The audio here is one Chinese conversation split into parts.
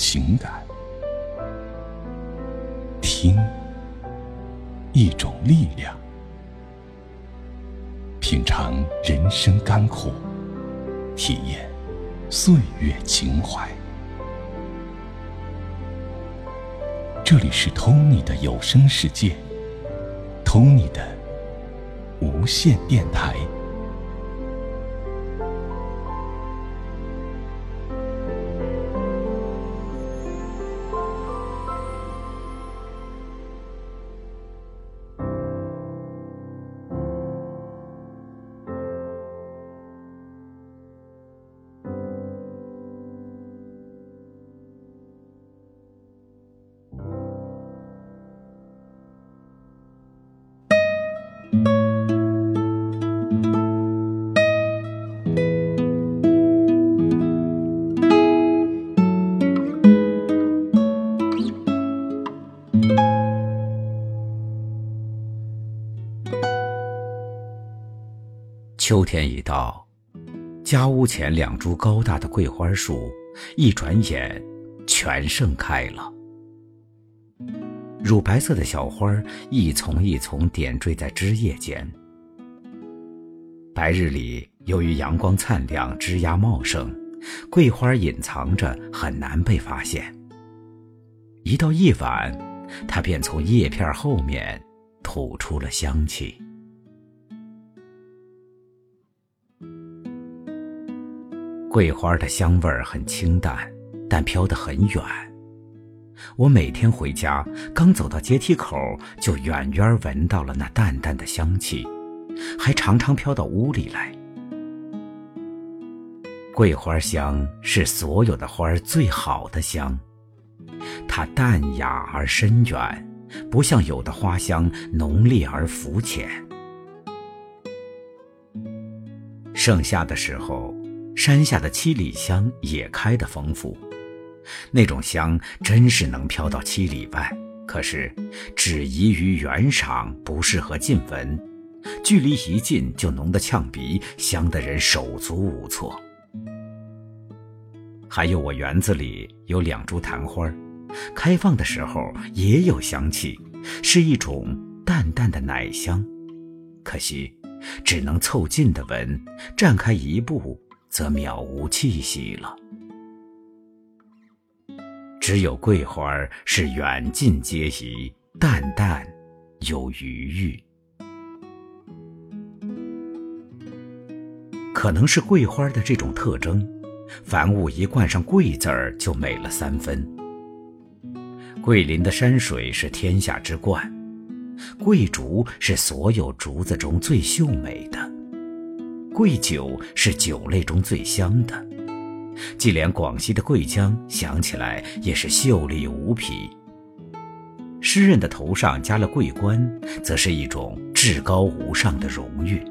情感。听，一种力量。品尝人生甘苦，体验岁月情怀。这里是 Tony 的有声世界，Tony 的无线电台。秋天一到，家屋前两株高大的桂花树，一转眼全盛开了。乳白色的小花一丛一丛点缀在枝叶间。白日里，由于阳光灿亮、枝桠茂盛，桂花隐藏着很难被发现。一到夜晚，它便从叶片后面吐出了香气。桂花的香味儿很清淡，但飘得很远。我每天回家，刚走到阶梯口，就远远闻到了那淡淡的香气，还常常飘到屋里来。桂花香是所有的花最好的香，它淡雅而深远，不像有的花香浓烈而肤浅。盛夏的时候。山下的七里香也开得丰富，那种香真是能飘到七里外。可是，只宜于远赏，不适合近闻。距离一近就浓得呛鼻，香得人手足无措。还有我园子里有两株昙花，开放的时候也有香气，是一种淡淡的奶香。可惜，只能凑近的闻，站开一步。则渺无气息了。只有桂花是远近皆宜，淡淡有余韵。可能是桂花的这种特征，凡物一冠上“桂”字儿，就美了三分。桂林的山水是天下之冠，桂竹是所有竹子中最秀美的。桂酒是酒类中最香的，即连广西的桂江，想起来也是秀丽无匹。诗人的头上加了桂冠，则是一种至高无上的荣誉。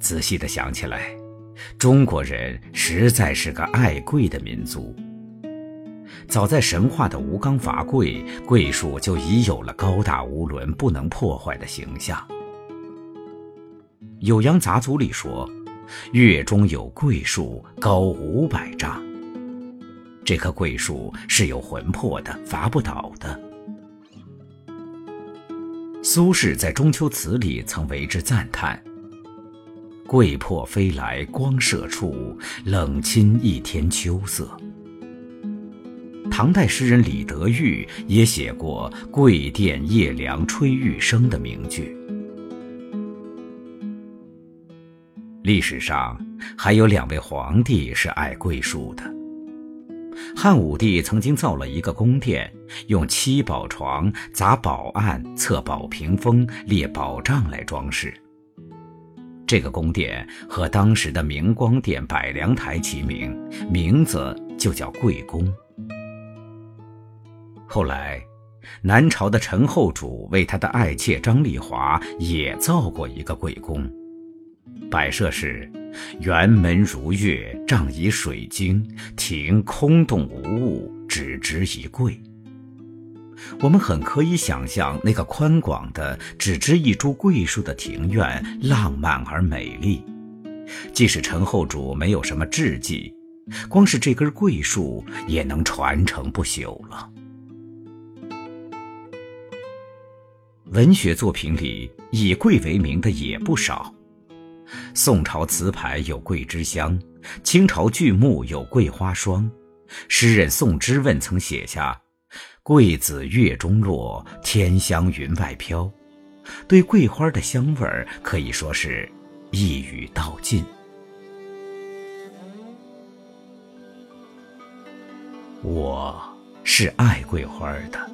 仔细的想起来，中国人实在是个爱桂的民族。早在神话的吴刚伐桂，桂树就已有了高大无伦、不能破坏的形象。《酉阳杂族里说，月中有桂树，高五百丈。这棵桂树是有魂魄的，伐不倒的。苏轼在《中秋词》里曾为之赞叹：“桂魄飞来光射处，冷清一天秋色。”唐代诗人李德裕也写过“桂殿夜凉吹玉笙”的名句。历史上还有两位皇帝是爱桂树的。汉武帝曾经造了一个宫殿，用七宝床、杂宝案、侧宝屏风、列宝帐来装饰。这个宫殿和当时的明光殿、百梁台齐名，名字就叫桂宫。后来，南朝的陈后主为他的爱妾张丽华也造过一个桂宫。摆设是：圆门如月，帐以水晶，庭空洞无物，只植一桂。我们很可以想象那个宽广的、只植一株桂树的庭院，浪漫而美丽。即使陈后主没有什么智计，光是这根桂树也能传承不朽了。文学作品里以桂为名的也不少，宋朝词牌有《桂枝香》，清朝剧目有《桂花霜》，诗人宋之问曾写下“桂子月中落，天香云外飘”，对桂花的香味儿可以说是一语道尽。我是爱桂花的。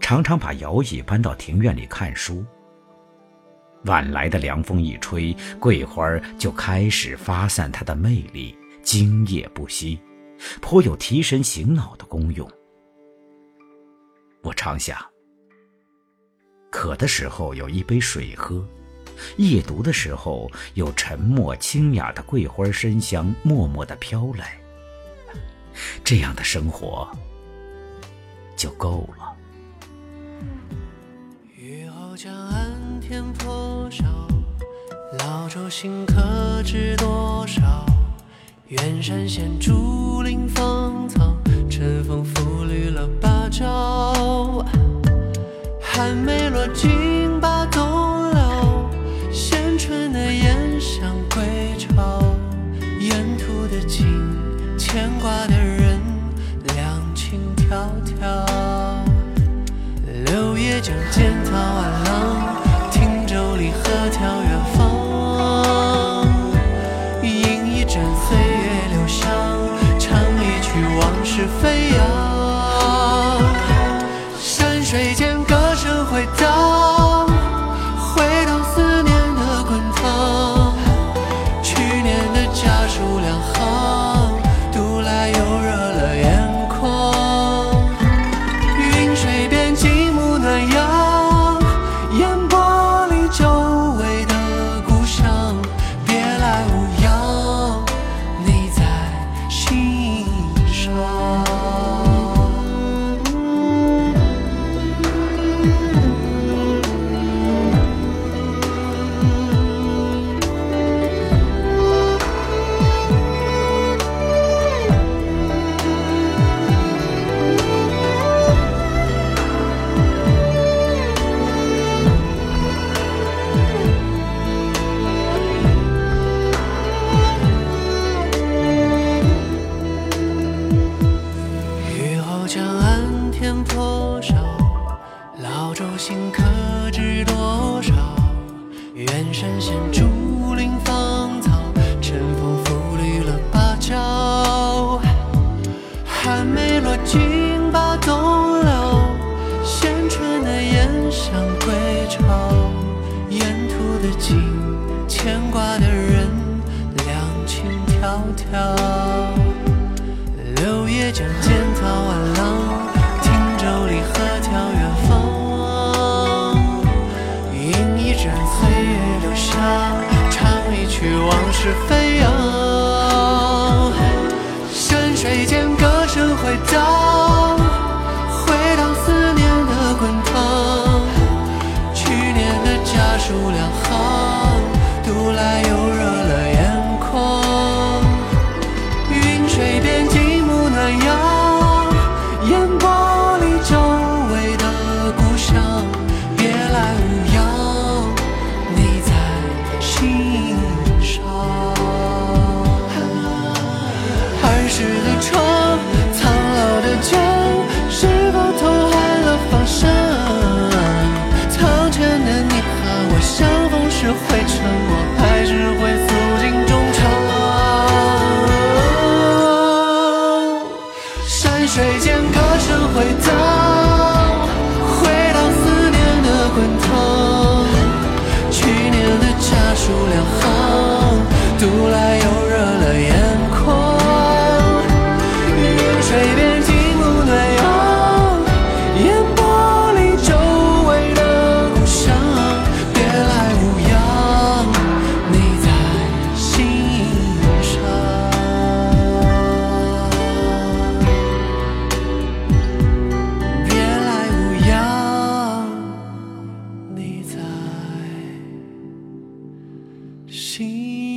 常常把摇椅搬到庭院里看书。晚来的凉风一吹，桂花就开始发散它的魅力，今夜不息，颇有提神醒脑的功用。我常想，渴的时候有一杯水喝，夜读的时候有沉默清雅的桂花深香默默的飘来，这样的生活就够了。天破晓，老舟新客知多少？远山现竹林芳草，晨风拂绿了芭蕉。寒梅落尽把冬了，衔春的燕向归巢。沿途的景，牵挂的人，两情迢迢。柳叶将剑的跳跃。迢迢。柳叶将剑桃暗浪，汀州离合眺远方。饮一盏岁月留香，唱一曲往事飞扬，山水间歌声回荡，回荡思念的滚烫。去年的家书两行，读来又热水间歌声回荡，心。